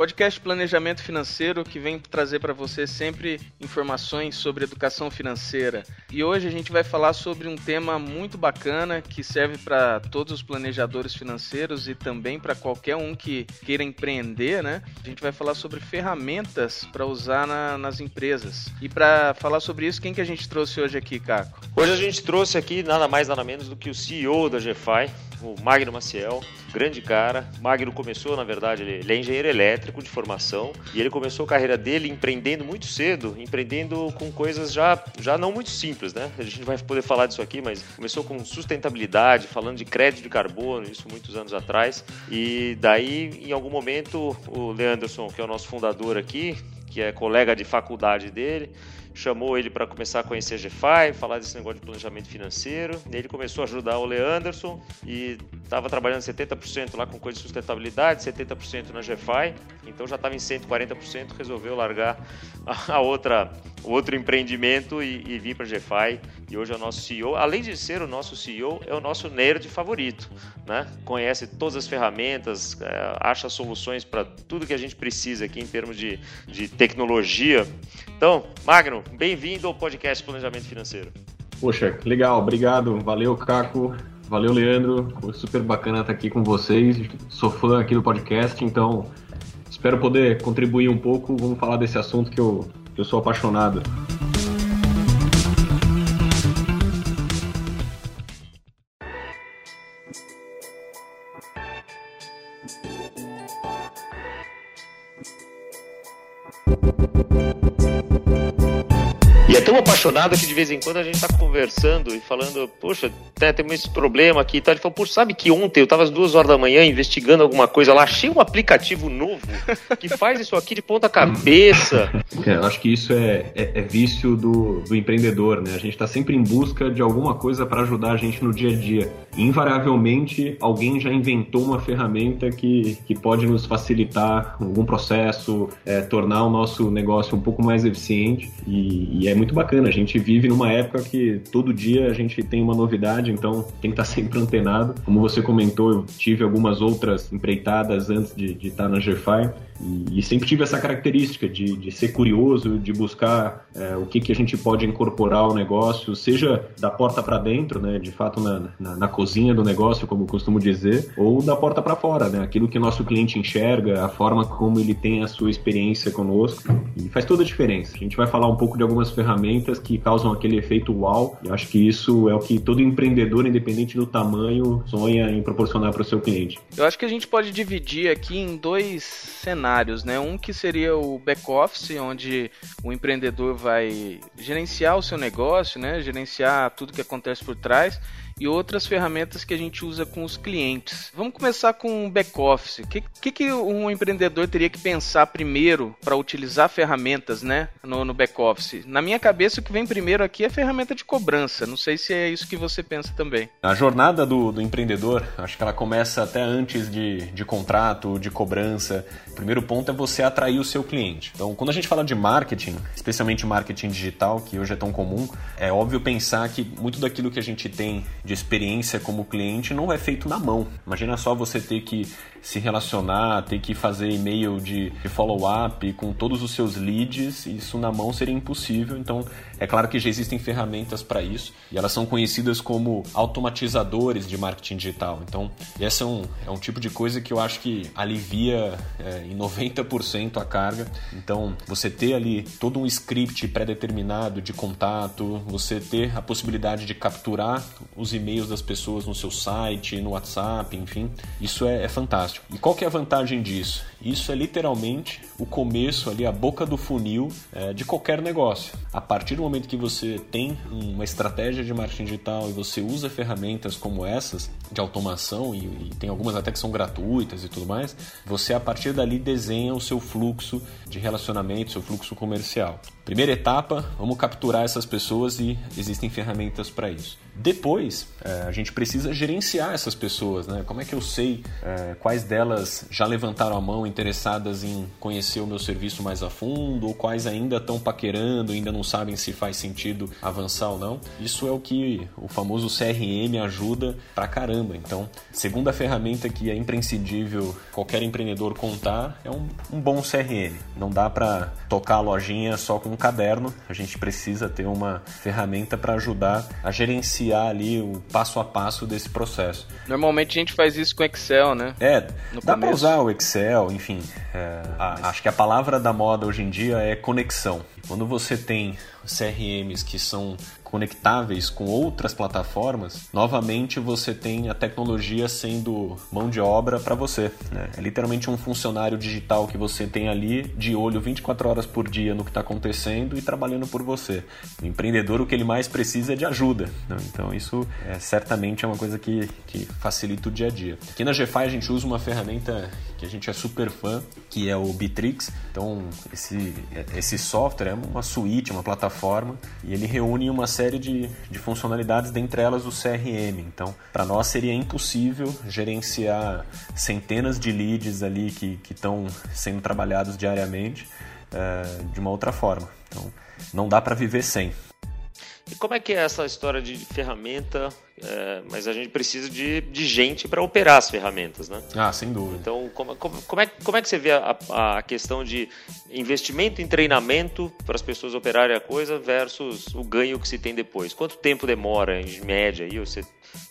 podcast Planejamento Financeiro que vem trazer para você sempre informações sobre educação financeira. E hoje a gente vai falar sobre um tema muito bacana que serve para todos os planejadores financeiros e também para qualquer um que queira empreender, né? A gente vai falar sobre ferramentas para usar na, nas empresas. E para falar sobre isso, quem que a gente trouxe hoje aqui, Caco? Hoje a gente trouxe aqui nada mais nada menos do que o CEO da GFI, o Magno Maciel, grande cara. Magno começou, na verdade, ele é engenheiro elétrico de formação e ele começou a carreira dele empreendendo muito cedo, empreendendo com coisas já, já não muito simples, né? A gente vai poder falar disso aqui, mas começou com sustentabilidade, falando de crédito de carbono, isso muitos anos atrás. E daí, em algum momento, o Leanderson, que é o nosso fundador aqui, que é colega de faculdade dele, chamou ele para começar a conhecer a GFI, falar desse negócio de planejamento financeiro. Ele começou a ajudar o Leanderson e estava trabalhando 70% lá com coisa de sustentabilidade, 70% na GFI, então já estava em 140%, resolveu largar a outra, o outro empreendimento e, e vir para a GFI. E hoje é o nosso CEO. Além de ser o nosso CEO, é o nosso nerd favorito. Né? Conhece todas as ferramentas, é, acha soluções para tudo que a gente precisa aqui em termos de, de tecnologia. Então, Magno, bem-vindo ao podcast Planejamento Financeiro. Poxa, legal, obrigado. Valeu, Caco. Valeu, Leandro. Foi super bacana estar aqui com vocês. Sou fã aqui do podcast, então espero poder contribuir um pouco. Vamos falar desse assunto que eu, que eu sou apaixonado. Tão apaixonado que de vez em quando a gente tá conversando e falando, poxa, né, tem esse problema aqui e tal. Ele falou, poxa, sabe que ontem eu tava às duas horas da manhã investigando alguma coisa lá, achei um aplicativo novo que faz isso aqui de ponta cabeça. É, eu acho que isso é, é, é vício do, do, empreendedor, né? A gente tá sempre em busca de alguma coisa para ajudar a gente no dia a dia. E, invariavelmente, alguém já inventou uma ferramenta que, que pode nos facilitar algum processo, é, tornar o nosso negócio um pouco mais eficiente. E, e é muito bacana. A gente vive numa época que todo dia a gente tem uma novidade, então tem que estar sempre antenado. Como você comentou, eu tive algumas outras empreitadas antes de, de estar na GFI e, sempre tive essa característica de, de ser curioso, de buscar é, o que, que a gente pode incorporar ao negócio, seja da porta para dentro, né, de fato na, na, na, cozinha do negócio, como eu costumo dizer, ou da porta para fora, né, aquilo que nosso cliente enxerga, a forma como ele tem a sua experiência conosco, e faz toda a diferença. A gente vai falar um pouco de algumas ferramentas que causam aquele efeito uau, e acho que isso é o que todo empreendedor, independente do tamanho, sonha em proporcionar para o seu cliente. Eu acho que a gente pode dividir aqui em dois cenários né? Um que seria o back office, onde o empreendedor vai gerenciar o seu negócio, né? Gerenciar tudo que acontece por trás e outras ferramentas que a gente usa com os clientes. Vamos começar com o back-office. O que, que, que, um empreendedor teria que pensar primeiro para utilizar ferramentas né, no, no back-office? Na minha cabeça, o que vem primeiro aqui é a ferramenta de cobrança. Não sei se é isso que você pensa também. A jornada do, do empreendedor, acho que ela começa até antes de, de contrato, de cobrança. O primeiro ponto é você atrair o seu cliente. Então, quando a gente fala de marketing, especialmente marketing digital, que hoje é tão comum, é óbvio pensar que muito daquilo que a gente tem de experiência como cliente não é feito na mão. Imagina só você ter que se relacionar, ter que fazer e-mail de, de follow-up com todos os seus leads, isso na mão seria impossível. Então, é claro que já existem ferramentas para isso e elas são conhecidas como automatizadores de marketing digital. Então, essa é um, é um tipo de coisa que eu acho que alivia é, em 90% a carga. Então, você ter ali todo um script pré-determinado de contato, você ter a possibilidade de capturar os e-mails das pessoas no seu site, no WhatsApp, enfim, isso é, é fantástico. E qual que é a vantagem disso? Isso é literalmente o começo ali, a boca do funil é, de qualquer negócio. A partir do momento que você tem uma estratégia de marketing digital e você usa ferramentas como essas de automação, e, e tem algumas até que são gratuitas e tudo mais, você a partir dali desenha o seu fluxo de relacionamento, seu fluxo comercial. Primeira etapa, vamos capturar essas pessoas e existem ferramentas para isso. Depois, é, a gente precisa gerenciar essas pessoas, né? Como é que eu sei é, quais delas já levantaram a mão interessadas em conhecer o meu serviço mais a fundo ou quais ainda estão paquerando, ainda não sabem se faz sentido avançar ou não. Isso é o que o famoso CRM ajuda pra caramba. Então, segunda ferramenta que é imprescindível qualquer empreendedor contar é um, bom CRM. Não dá para tocar a lojinha só com um caderno. A gente precisa ter uma ferramenta para ajudar a gerenciar ali o passo a passo desse processo. Normalmente a gente faz isso com Excel, né? É, no dá para usar o Excel, enfim. É, a, acho que a palavra da moda hoje em dia é conexão. Quando você tem CRMs que são conectáveis com outras plataformas, novamente você tem a tecnologia sendo mão de obra para você. Né? É literalmente um funcionário digital que você tem ali de olho 24 horas por dia no que está acontecendo e trabalhando por você. O empreendedor o que ele mais precisa é de ajuda. Né? Então isso é, certamente é uma coisa que, que facilita o dia a dia. Aqui na GFI a gente usa uma ferramenta que a gente é super fã, que é o Bitrix. Então esse, esse software é uma suíte, uma plataforma e ele reúne uma série de, de funcionalidades, dentre elas o CRM. Então, para nós seria impossível gerenciar centenas de leads ali que estão sendo trabalhados diariamente uh, de uma outra forma. Então, não dá para viver sem. E como é que é essa história de ferramenta? É, mas a gente precisa de, de gente para operar as ferramentas, né? Ah, sem dúvida. Então, como, como, como, é, como é que você vê a, a questão de investimento em treinamento para as pessoas operarem a coisa versus o ganho que se tem depois? Quanto tempo demora, em média, aí? Você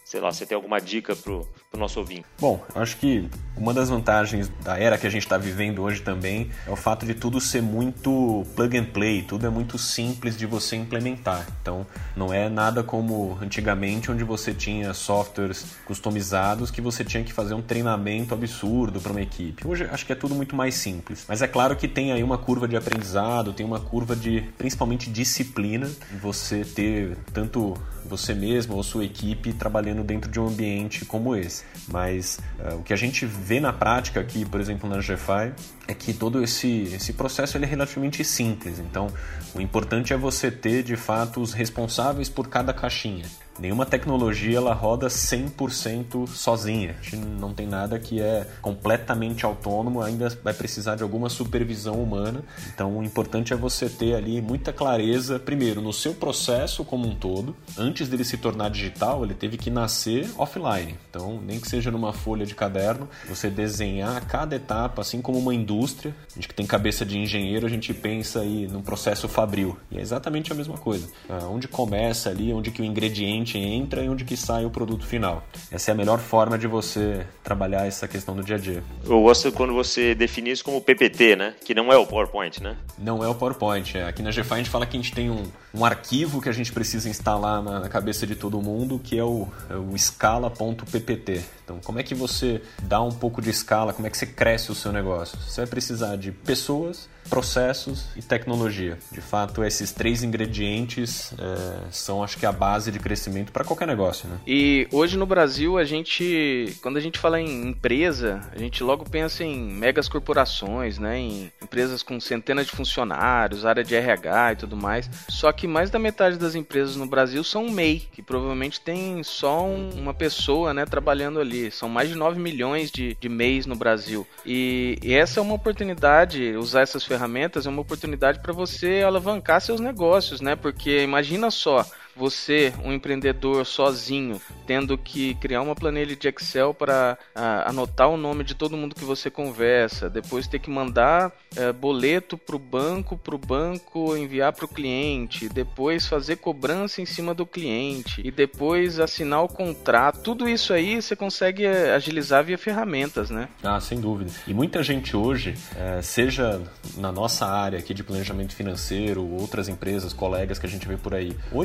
sei lá, você tem alguma dica para o nosso ouvinte? Bom, acho que uma das vantagens da era que a gente está vivendo hoje também é o fato de tudo ser muito plug and play, tudo é muito simples de você implementar. Então, não é nada como antigamente, onde você tinha softwares customizados que você tinha que fazer um treinamento absurdo para uma equipe. Hoje acho que é tudo muito mais simples. Mas é claro que tem aí uma curva de aprendizado, tem uma curva de principalmente disciplina, você ter tanto você mesmo ou sua equipe trabalhando dentro de um ambiente como esse. Mas uh, o que a gente vê na prática aqui, por exemplo, na GFI, é que todo esse, esse processo ele é relativamente simples. Então, o importante é você ter de fato os responsáveis por cada caixinha. Nenhuma tecnologia ela roda 100% sozinha. A gente não tem nada que é completamente autônomo, ainda vai precisar de alguma supervisão humana. Então, o importante é você ter ali muita clareza, primeiro, no seu processo como um todo. Antes dele se tornar digital, ele teve que nascer offline. Então, nem que seja numa folha de caderno, você desenhar cada etapa, assim como uma indústria. A gente que tem cabeça de engenheiro, a gente pensa aí num processo fabril. E é exatamente a mesma coisa. Ah, onde começa ali, onde que o ingrediente entra e onde que sai o produto final. Essa é a melhor forma de você trabalhar essa questão do dia a dia. Eu gosto quando você define isso como PPT, né? Que não é o PowerPoint, né? Não é o PowerPoint. É. Aqui na GFI a gente fala que a gente tem um, um arquivo que a gente precisa instalar na, na cabeça de todo mundo, que é o, é o escala.ppt. Então, como é que você dá um pouco de escala, como é que você cresce o seu negócio? Você precisar de pessoas, processos e tecnologia. De fato, esses três ingredientes é, são, acho que, a base de crescimento para qualquer negócio. Né? E hoje no Brasil, a gente, quando a gente fala em empresa, a gente logo pensa em megas corporações, né? em empresas com centenas de funcionários, área de RH e tudo mais. Só que mais da metade das empresas no Brasil são MEI, que provavelmente tem só um, uma pessoa né, trabalhando ali. São mais de 9 milhões de, de MEIs no Brasil. E, e essa é uma oportunidade, usar essas ferramentas é uma oportunidade para você alavancar seus negócios, né? Porque imagina só, você, um empreendedor sozinho, tendo que criar uma planilha de Excel para anotar o nome de todo mundo que você conversa, depois ter que mandar uh, boleto para o banco, para o banco enviar para o cliente, depois fazer cobrança em cima do cliente e depois assinar o contrato. Tudo isso aí você consegue eh, agilizar via ferramentas, né? Ah, sem dúvida. E muita gente hoje, é, seja na nossa área aqui de planejamento financeiro, outras empresas, colegas que a gente vê por aí, ou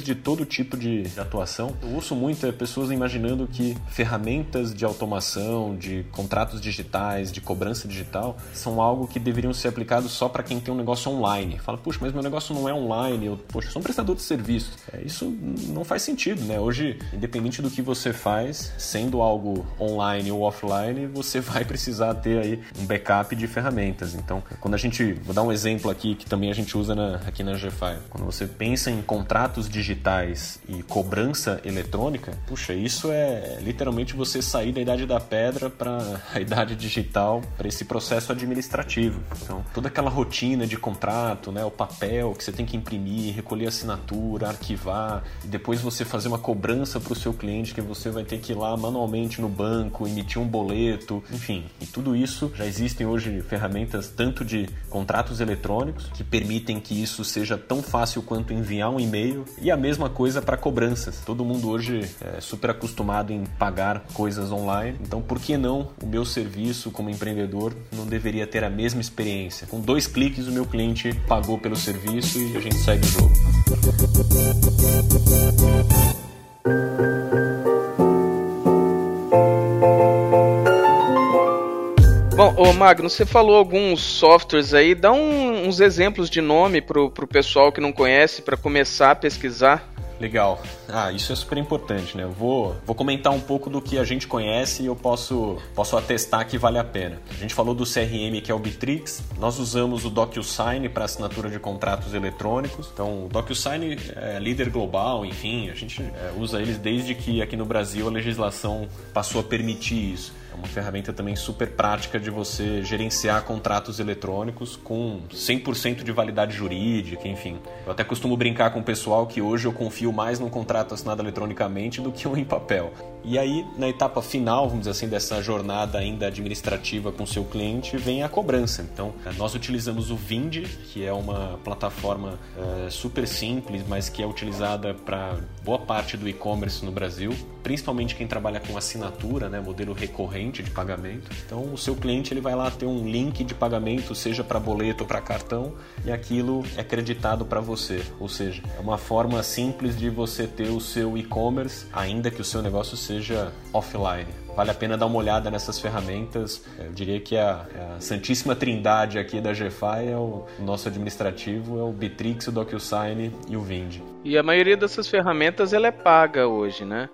de todo tipo de atuação. Eu ouço muito é, pessoas imaginando que ferramentas de automação, de contratos digitais, de cobrança digital, são algo que deveriam ser aplicados só para quem tem um negócio online. Fala, puxa, mas meu negócio não é online, eu, poxa, eu sou um prestador de serviços. É, isso não faz sentido, né? Hoje, independente do que você faz, sendo algo online ou offline, você vai precisar ter aí um backup de ferramentas. Então, quando a gente, vou dar um exemplo aqui que também a gente usa na, aqui na GFI, quando você pensa em contratos digitais e cobrança eletrônica, puxa, isso é literalmente você sair da idade da pedra para a idade digital, para esse processo administrativo. Então, toda aquela rotina de contrato, né, o papel que você tem que imprimir, recolher assinatura, arquivar, e depois você fazer uma cobrança para o seu cliente que você vai ter que ir lá manualmente no banco, emitir um boleto, enfim. E tudo isso já existem hoje ferramentas tanto de contratos eletrônicos que permitem que isso seja tão fácil quanto enviar um e-mail e a mesma coisa para cobranças. Todo mundo hoje é super acostumado em pagar coisas online, então por que não o meu serviço como empreendedor não deveria ter a mesma experiência? Com dois cliques o meu cliente pagou pelo serviço e a gente segue o jogo. Bom, ô Magno, você falou alguns softwares aí, dá um, uns exemplos de nome pro, pro pessoal que não conhece para começar a pesquisar. Legal. Ah, isso é super importante, né? Eu vou, vou comentar um pouco do que a gente conhece e eu posso, posso atestar que vale a pena. A gente falou do CRM que é o Bitrix, nós usamos o DocuSign para assinatura de contratos eletrônicos. Então, o DocuSign é líder global, enfim, a gente é, usa eles desde que aqui no Brasil a legislação passou a permitir isso. É uma ferramenta também super prática de você gerenciar contratos eletrônicos com 100% de validade jurídica, enfim. Eu até costumo brincar com o pessoal que hoje eu confio mais num contrato assinado eletronicamente do que um em papel. E aí, na etapa final, vamos dizer assim, dessa jornada ainda administrativa com o seu cliente, vem a cobrança. Então, nós utilizamos o Vind, que é uma plataforma é, super simples, mas que é utilizada para boa parte do e-commerce no Brasil, principalmente quem trabalha com assinatura, né, modelo recorrente de pagamento. Então, o seu cliente ele vai lá ter um link de pagamento, seja para boleto ou para cartão, e aquilo é creditado para você. Ou seja, é uma forma simples de você ter o seu e-commerce, ainda que o seu negócio seja seja offline. Vale a pena dar uma olhada nessas ferramentas. Eu diria que a, a santíssima trindade aqui da GFI é o nosso administrativo, é o Bitrix, o DocuSign e o Vind. E a maioria dessas ferramentas ela é paga hoje, né?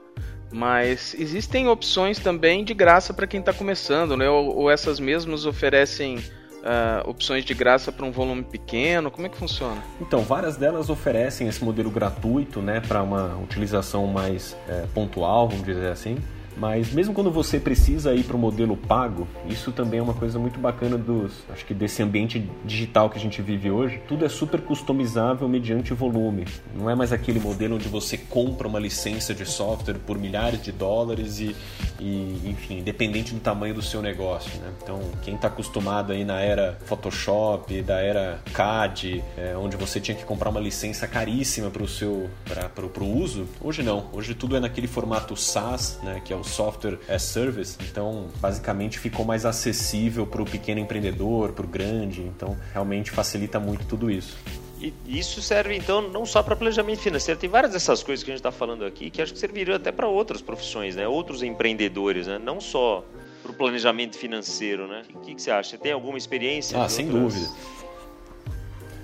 Mas existem opções também de graça para quem está começando, né? Ou, ou essas mesmas oferecem uh, opções de graça para um volume pequeno? Como é que funciona? Então, várias delas oferecem esse modelo gratuito, né, para uma utilização mais é, pontual, vamos dizer assim. Mas mesmo quando você precisa ir para o modelo pago, isso também é uma coisa muito bacana dos, acho que desse ambiente digital que a gente vive hoje. Tudo é super customizável mediante volume. Não é mais aquele modelo onde você compra uma licença de software por milhares de dólares e, e enfim, independente do tamanho do seu negócio. Né? Então, quem está acostumado aí na era Photoshop, da era CAD, é, onde você tinha que comprar uma licença caríssima para o seu para o uso, hoje não. Hoje tudo é naquele formato SaaS, né, que é o software as service, então basicamente ficou mais acessível para o pequeno empreendedor, para o grande, então realmente facilita muito tudo isso. E isso serve então não só para planejamento financeiro, tem várias dessas coisas que a gente está falando aqui que acho que serviriam até para outras profissões, né? outros empreendedores, né? não só para o planejamento financeiro. Né? O que, que, você acha? Você tem alguma experiência? Ah, sem outras... dúvida.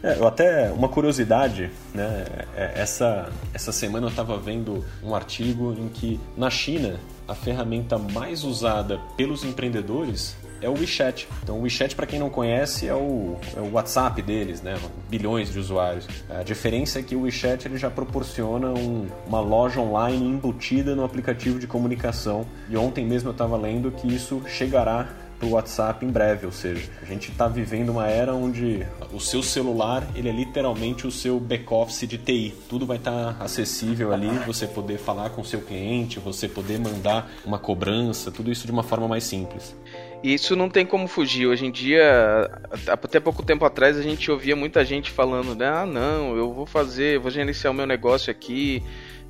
É, eu até uma curiosidade, né? É, essa essa semana eu estava vendo um artigo em que na China a ferramenta mais usada pelos empreendedores é o WeChat. Então, o WeChat, para quem não conhece, é o, é o, WhatsApp deles, né? Bilhões de usuários. A diferença é que o WeChat ele já proporciona um, uma loja online embutida no aplicativo de comunicação. E ontem mesmo eu estava lendo que isso chegará para o WhatsApp em breve, ou seja, a gente está vivendo uma era onde o seu celular ele é literalmente o seu back-office de TI. Tudo vai estar tá acessível ali, você poder falar com o seu cliente, você poder mandar uma cobrança, tudo isso de uma forma mais simples. Isso não tem como fugir. Hoje em dia, até pouco tempo atrás, a gente ouvia muita gente falando, né? Ah, não, eu vou fazer, vou gerenciar o meu negócio aqui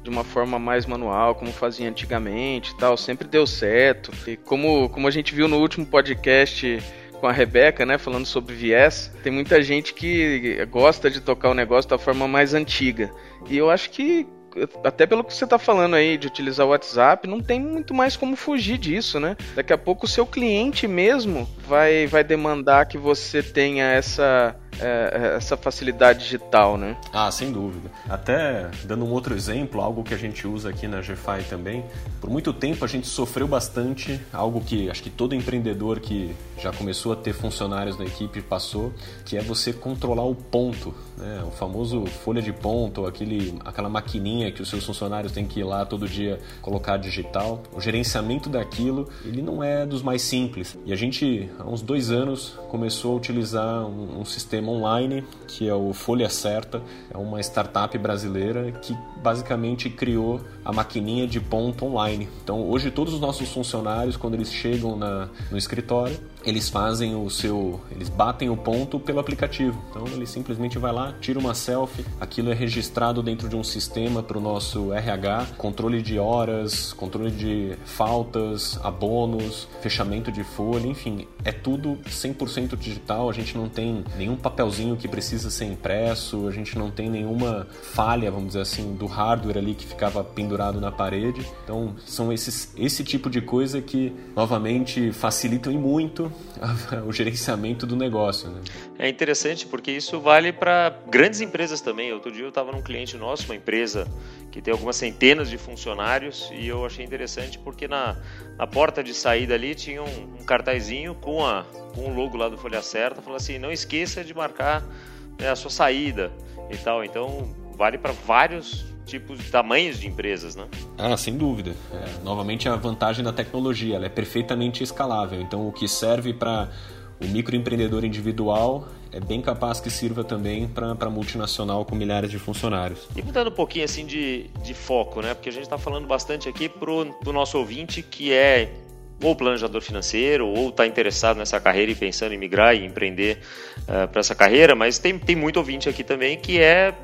de uma forma mais manual, como fazia antigamente e tal, sempre deu certo. E como, como a gente viu no último podcast com a Rebeca, né, falando sobre viés, tem muita gente que gosta de tocar o negócio da forma mais antiga. E eu acho que até pelo que você está falando aí de utilizar o WhatsApp, não tem muito mais como fugir disso, né? Daqui a pouco o seu cliente mesmo vai, vai demandar que você tenha essa é, é, essa facilidade digital, né? Ah, sem dúvida. Até dando um outro exemplo, algo que a gente usa aqui na GFI também, por muito tempo a gente sofreu bastante, algo que acho que todo empreendedor que já começou a ter funcionários na equipe passou, que é você controlar o ponto, né? o famoso folha de ponto, aquele, aquela maquininha que os seus funcionários têm que ir lá todo dia colocar digital. O gerenciamento daquilo, ele não é dos mais simples. E a gente, há uns dois anos, começou a utilizar um, um sistema online que é o Folha Certa, é uma startup brasileira que basicamente criou a maquininha de ponto online. Então, hoje todos os nossos funcionários, quando eles chegam na, no escritório, eles fazem o seu, eles batem o ponto pelo aplicativo. Então ele simplesmente vai lá, tira uma selfie, aquilo é registrado dentro de um sistema para o nosso RH, controle de horas, controle de faltas, abonos, fechamento de folha, enfim, é tudo 100% digital. A gente não tem nenhum papelzinho que precisa ser impresso, a gente não tem nenhuma falha, vamos dizer assim, do hardware ali que ficava pendurado na parede. Então são esses esse tipo de coisa que novamente facilitam e muito o gerenciamento do negócio. Né? É interessante porque isso vale para grandes empresas também. Outro dia eu estava num cliente nosso, uma empresa que tem algumas centenas de funcionários, e eu achei interessante porque na, na porta de saída ali tinha um, um cartazinho com, a, com o logo lá do Folha Certa, falando assim: não esqueça de marcar né, a sua saída e tal. Então vale para vários tipos de tamanhos de empresas, né? Ah, sem dúvida. É, novamente a vantagem da tecnologia, ela é perfeitamente escalável. Então o que serve para o microempreendedor individual é bem capaz que sirva também para multinacional com milhares de funcionários. E mudando um pouquinho assim de, de foco, né? Porque a gente está falando bastante aqui pro, pro nosso ouvinte que é ou planejador financeiro, ou está interessado nessa carreira e pensando em migrar e empreender uh, eh, para essa carreira, mas tem, tem muito ouvinte aqui também que é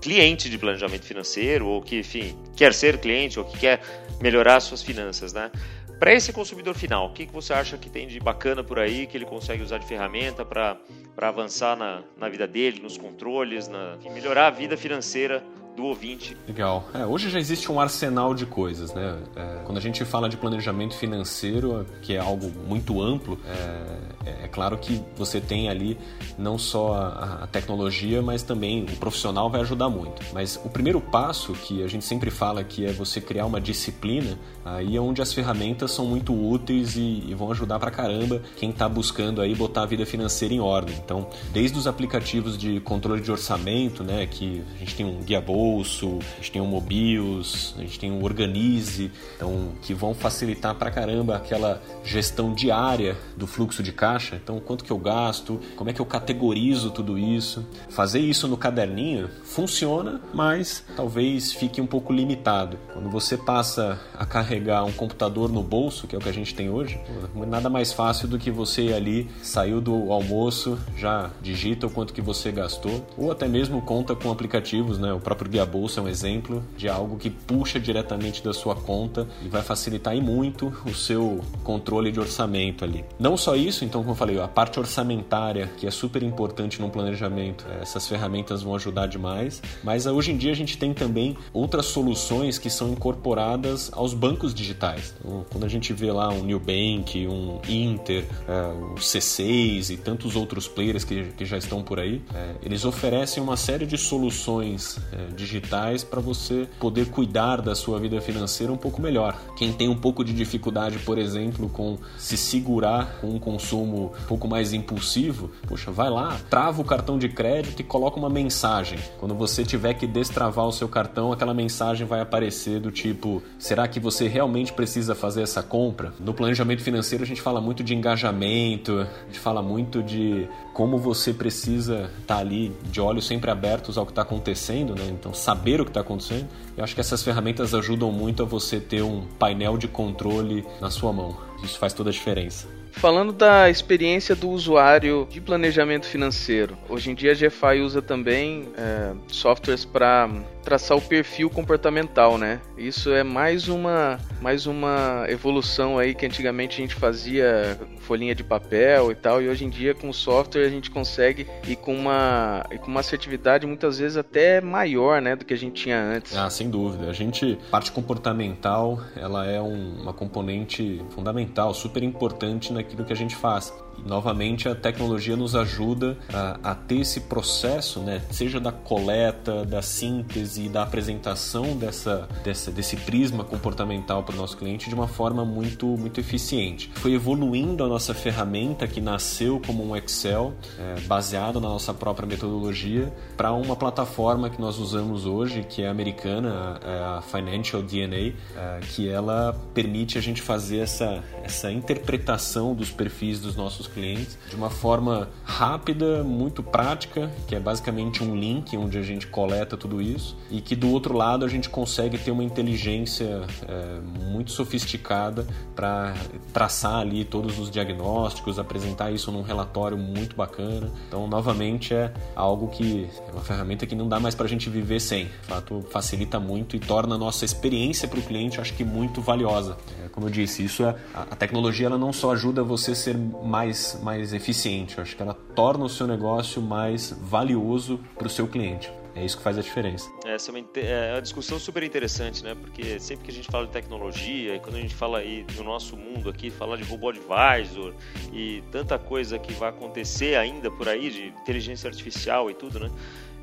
cliente de planejamento financeiro ou que, enfim, quer ser cliente ou que quer melhorar suas finanças, né? Para esse consumidor final, o que, que você acha que tem de bacana por aí, que ele consegue usar de ferramenta para avançar na, na vida dele, nos controles, na, melhorar a vida financeira do ouvinte. Legal. É, hoje já existe um arsenal de coisas, né? É, quando a gente fala de planejamento financeiro, que é algo muito amplo, é, é, claro que você tem ali não só a, a, tecnologia, mas também o profissional vai ajudar muito. Mas o primeiro passo que a gente sempre fala que é você criar uma disciplina, aí é onde as ferramentas são muito úteis e, e vão ajudar pra caramba quem está buscando aí botar a vida financeira em ordem. Então, desde os aplicativos de controle de orçamento, né, que a gente tem um guia boa Bolso, a gente tem o Mobius, a gente tem o Organize, então que vão facilitar pra caramba aquela gestão diária do fluxo de caixa. Então, quanto que eu gasto, como é que eu categorizo tudo isso. Fazer isso no caderninho funciona, mas talvez fique um pouco limitado. Quando você passa a carregar um computador no bolso, que é o que a gente tem hoje, nada mais fácil do que você ali saiu do almoço, já digita o quanto que você gastou, ou até mesmo conta com aplicativos, né? O próprio a Bolsa é um exemplo de algo que puxa diretamente da sua conta e vai facilitar e muito o seu controle de orçamento ali. Não só isso, então, como eu falei, a parte orçamentária, que é super importante no planejamento, essas ferramentas vão ajudar demais, mas hoje em dia a gente tem também outras soluções que são incorporadas aos bancos digitais. Então, quando a gente vê lá um New Bank, um Inter, é, o C6 e tantos outros players que, já estão por aí, eles oferecem uma série de soluções é, digitais para você poder cuidar da sua vida financeira um pouco melhor. Quem tem um pouco de dificuldade, por exemplo, com se segurar com um consumo um pouco mais impulsivo, poxa, vai lá, trava o cartão de crédito e coloca uma mensagem. Quando você tiver que destravar o seu cartão, aquela mensagem vai aparecer do tipo: será que você realmente precisa fazer essa compra? No planejamento financeiro a gente fala muito de engajamento, a gente fala muito de como você precisa estar tá ali de olhos sempre abertos ao que está acontecendo, né? Então saber o que está acontecendo. Eu acho que essas ferramentas ajudam muito a você ter um painel de controle na sua mão. Isso faz toda a diferença. Falando da experiência do usuário de planejamento financeiro, hoje em dia a GFI usa também é, softwares para traçar o perfil comportamental, né? Isso é mais uma, mais uma evolução aí que antigamente a gente fazia folhinha de papel e tal, e hoje em dia com software a gente consegue ir com uma, ir com uma assertividade muitas vezes até maior, né, do que a gente tinha antes. Ah, sem dúvida. A gente, parte comportamental, ela é um, uma componente fundamental, super importante naquilo que a gente faz. Novamente a tecnologia nos ajuda a, a, ter esse processo, né, seja da coleta, da síntese, da apresentação dessa, dessa desse prisma comportamental para o nosso cliente de uma forma muito, muito eficiente. Foi evoluindo a nossa ferramenta que nasceu como um Excel, é, baseado na nossa própria metodologia, para uma plataforma que nós usamos hoje, que é americana, a, a Financial DNA, é, que ela permite a gente fazer essa, essa interpretação dos perfis dos nossos clientes de uma forma rápida, muito prática, que é basicamente um link onde a gente coleta tudo isso e que do outro lado a gente consegue ter uma inteligência é, muito sofisticada para traçar ali todos os diagnósticos, apresentar isso num relatório muito bacana. Então, novamente, é algo que é uma ferramenta que não dá mais para a gente viver sem. De fato, facilita muito e torna a nossa experiência para o cliente, acho que muito valiosa. É, como eu disse, isso é, a tecnologia ela não só ajuda você a ser mais, mais eficiente, acho que ela torna o seu negócio mais valioso para o seu cliente. É isso que faz a diferença. Essa é uma, é uma, discussão super interessante, né? Porque sempre que a gente fala de tecnologia, e quando a gente fala aí no nosso mundo aqui, fala de robô advisor e tanta coisa que vai acontecer ainda por aí, de inteligência artificial e tudo, né?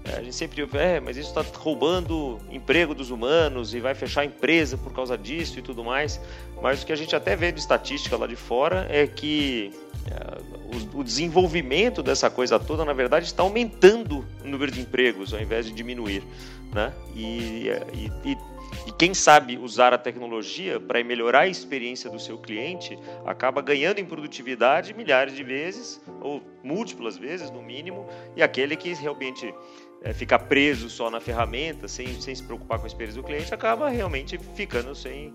A gente sempre diz, é, mas isso está roubando emprego dos humanos e vai fechar a empresa por causa disso e tudo mais. Mas o que a gente até vê de estatística lá de fora é que é, o desenvolvimento dessa coisa toda, na verdade, está aumentando o número de empregos ao invés de diminuir. Né? E, e, e, e quem sabe usar a tecnologia para melhorar a experiência do seu cliente acaba ganhando em produtividade milhares de vezes, ou múltiplas vezes no mínimo, e aquele que realmente é, fica preso só na ferramenta, sem, sem se preocupar com a experiência do cliente, acaba realmente ficando sem,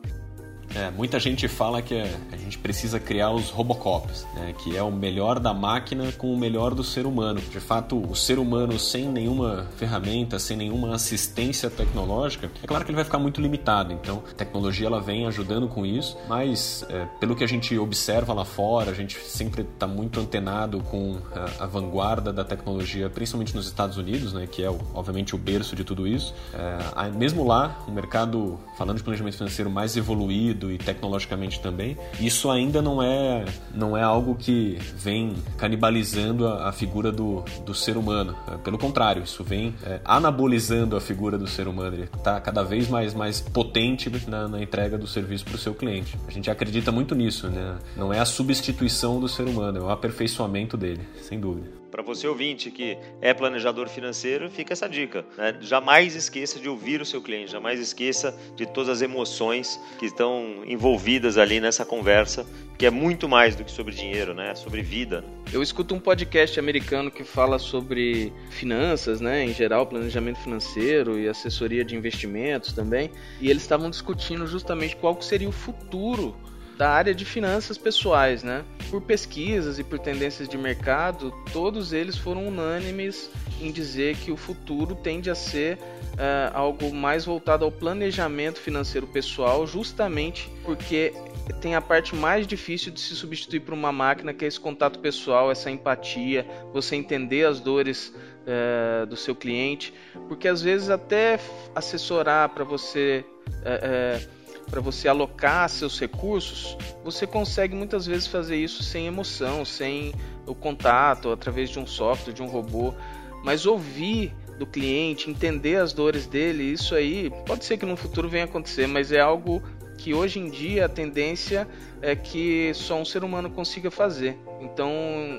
é, muita gente fala que a gente precisa criar os Robocops, né, que é o melhor da máquina com o melhor do ser humano. De fato, o ser humano sem nenhuma ferramenta, sem nenhuma assistência tecnológica, é claro que ele vai ficar muito limitado. Então, a tecnologia ela vem ajudando com isso, mas é, pelo que a gente observa lá fora, a gente sempre está muito antenado com a, a, vanguarda da tecnologia, principalmente nos Estados Unidos, né, que é obviamente o berço de tudo isso. É, mesmo lá, o mercado, falando de planejamento financeiro mais evoluído, e tecnologicamente também, isso ainda não é, não é algo que vem canibalizando a, a figura do, do ser humano. É, pelo contrário, isso vem é, anabolizando a figura do ser humano. Ele está cada vez mais, mais potente na, na entrega do serviço para o seu cliente. A gente acredita muito nisso, né? Não é a substituição do ser humano, é o aperfeiçoamento dele, sem dúvida. Para você ouvinte que é planejador financeiro, fica essa dica. Né? Jamais esqueça de ouvir o seu cliente, jamais esqueça de todas as emoções que estão envolvidas ali nessa conversa, que é muito mais do que sobre dinheiro, né? É sobre vida. Eu escuto um podcast americano que fala sobre finanças, né? Em geral, planejamento financeiro e assessoria de investimentos também. E eles estavam discutindo justamente qual seria o futuro da área de finanças pessoais, né? Por pesquisas e por tendências de mercado, todos eles foram unânimes em dizer que o futuro tende a ser uh, algo mais voltado ao planejamento financeiro pessoal, justamente porque tem a parte mais difícil de se substituir por uma máquina, que é esse contato pessoal, essa empatia, você entender as dores uh, do seu cliente, porque às vezes até assessorar para você uh, para você alocar seus recursos, você consegue muitas vezes fazer isso sem emoção, sem o contato, através de um software, de um robô. Mas ouvir do cliente, entender as dores dele, isso aí pode ser que no futuro venha acontecer, mas é algo que hoje em dia a tendência é que só um ser humano consiga fazer. Então,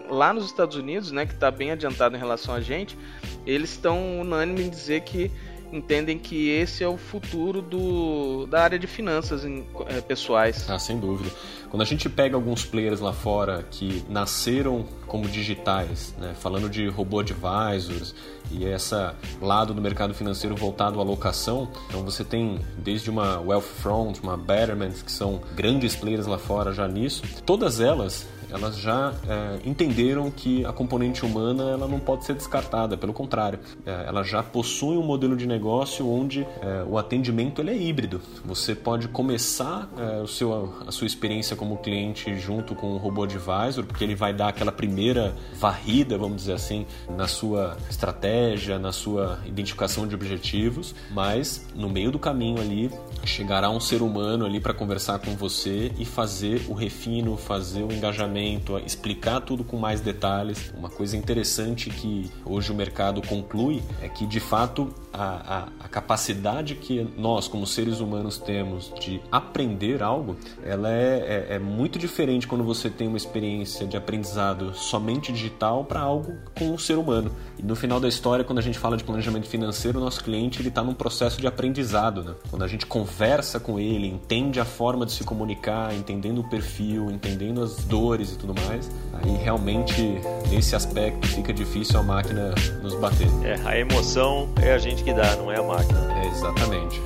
lá nos Estados Unidos, né, que está bem adiantado em relação a gente, eles estão unânimes em dizer que entendem que esse é o futuro do, da área de finanças em, é, pessoais. Ah, sem dúvida. Quando a gente pega alguns players lá fora que nasceram como digitais, né, falando de robô advisors e essa lado do mercado financeiro voltado à locação, então você tem desde uma Wealthfront, uma Betterment, que são grandes players lá fora já nisso, todas elas elas já é, entenderam que a componente humana ela não pode ser descartada, pelo contrário, é, ela já possui um modelo de negócio onde é, o atendimento ele é híbrido. Você pode começar é, o seu, a sua experiência como cliente junto com o robô advisor, porque ele vai dar aquela primeira varrida, vamos dizer assim, na sua estratégia, na sua identificação de objetivos, mas no meio do caminho ali chegará um ser humano ali para conversar com você e fazer o refino, fazer o engajamento, explicar tudo com mais detalhes. Uma coisa interessante que hoje o mercado conclui é que de fato a, a, a capacidade que nós como seres humanos temos de aprender algo, ela é, é, é muito diferente quando você tem uma experiência de aprendizado somente digital para algo com um ser humano. E no final da história, quando a gente fala de planejamento financeiro, o nosso cliente ele está num processo de aprendizado, né? Quando a gente conversa com ele, entende a forma de se comunicar, entendendo o perfil, entendendo as dores e tudo mais, aí realmente nesse aspecto fica difícil a máquina nos bater. É, a emoção é a gente que dá, não é a máquina. É, exatamente.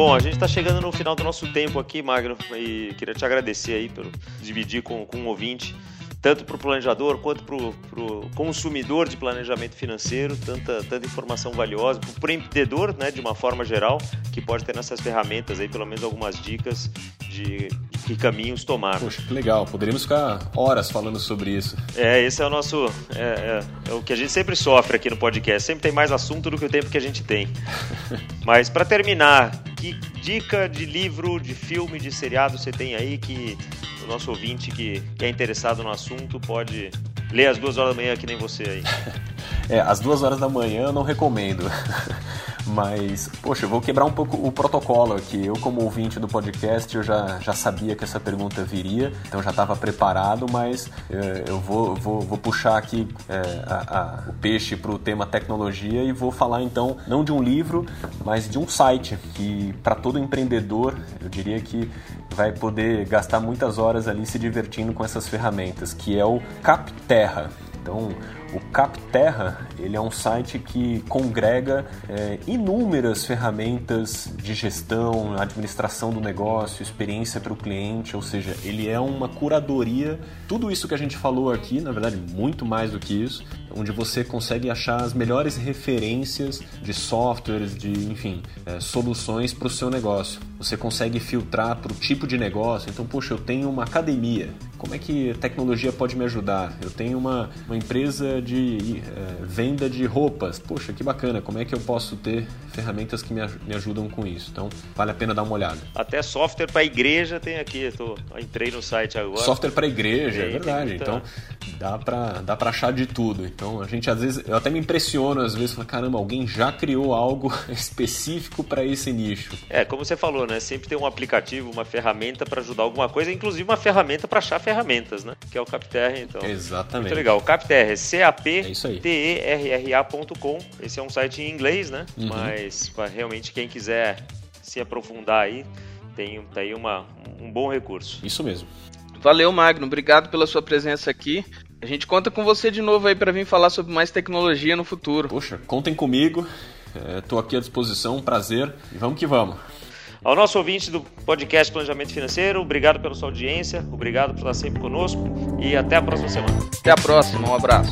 Bom, a gente está chegando no final do nosso tempo aqui, Magno, e queria te agradecer aí por dividir com, com um ouvinte tanto para o planejador quanto para o consumidor de planejamento financeiro, tanta, tanta informação valiosa, para o empreendedor, né, de uma forma geral, que pode ter nessas ferramentas aí pelo menos algumas dicas de que caminhos tomar. Poxa, que legal, poderíamos ficar horas falando sobre isso. É, esse é o nosso. É, é, é o que a gente sempre sofre aqui no podcast, sempre tem mais assunto do que o tempo que a gente tem. Mas para terminar, que dica de livro, de filme, de seriado você tem aí que o nosso ouvinte que, que é interessado no assunto pode ler às duas horas da manhã que nem você aí? É, às duas horas da manhã eu não recomendo. Mas, poxa, eu vou quebrar um pouco o protocolo aqui. Eu, como ouvinte do podcast, eu já, já sabia que essa pergunta viria, então já estava preparado, mas é, eu vou, vou, vou puxar aqui é, a, a, o peixe para o tema tecnologia e vou falar então, não de um livro, mas de um site que, para todo empreendedor, eu diria que vai poder gastar muitas horas ali se divertindo com essas ferramentas, que é o Capterra. Então, o Capterra ele é um site que congrega é, inúmeras ferramentas de gestão, administração do negócio, experiência para o cliente, ou seja, ele é uma curadoria. Tudo isso que a gente falou aqui, na verdade, muito mais do que isso, onde você consegue achar as melhores referências de softwares, de enfim, é, soluções para o seu negócio. Você consegue filtrar para o tipo de negócio. Então, poxa, eu tenho uma academia. Como é que a tecnologia pode me ajudar? Eu tenho uma, uma empresa de é, venda de roupas. Poxa, que bacana, como é que eu posso ter ferramentas que me, me ajudam com isso? Então, vale a pena dar uma olhada. Até software para igreja tem aqui, tô, entrei no site agora. Software para igreja, é é verdade. Muita... Então, dá para dá pra achar de tudo. Então, a gente às vezes, eu até me impressiono às vezes, falo, caramba, alguém já criou algo específico para esse nicho. É, como você falou, né? Sempre tem um aplicativo, uma ferramenta para ajudar alguma coisa, inclusive uma ferramenta para achar ferramentas, né? Que é o Capterra, então. Exatamente. Muito legal. O Capterra é C-A-P-T-E-R-R-A.com. Esse é um site em inglês, né? Uhum. Mas para realmente quem quiser se aprofundar aí, tem, tem aí uma, um bom recurso. Isso mesmo. Valeu, Magno. Obrigado pela sua presença aqui. A gente conta com você de novo aí para vir falar sobre mais tecnologia no futuro. Poxa, contem comigo. Estou é, aqui à disposição, um prazer. E vamos que vamos. Ao nosso ouvinte do podcast Planejamento Financeiro, obrigado pela sua audiência, obrigado por estar sempre conosco e até a próxima semana. Até a próxima, um abraço.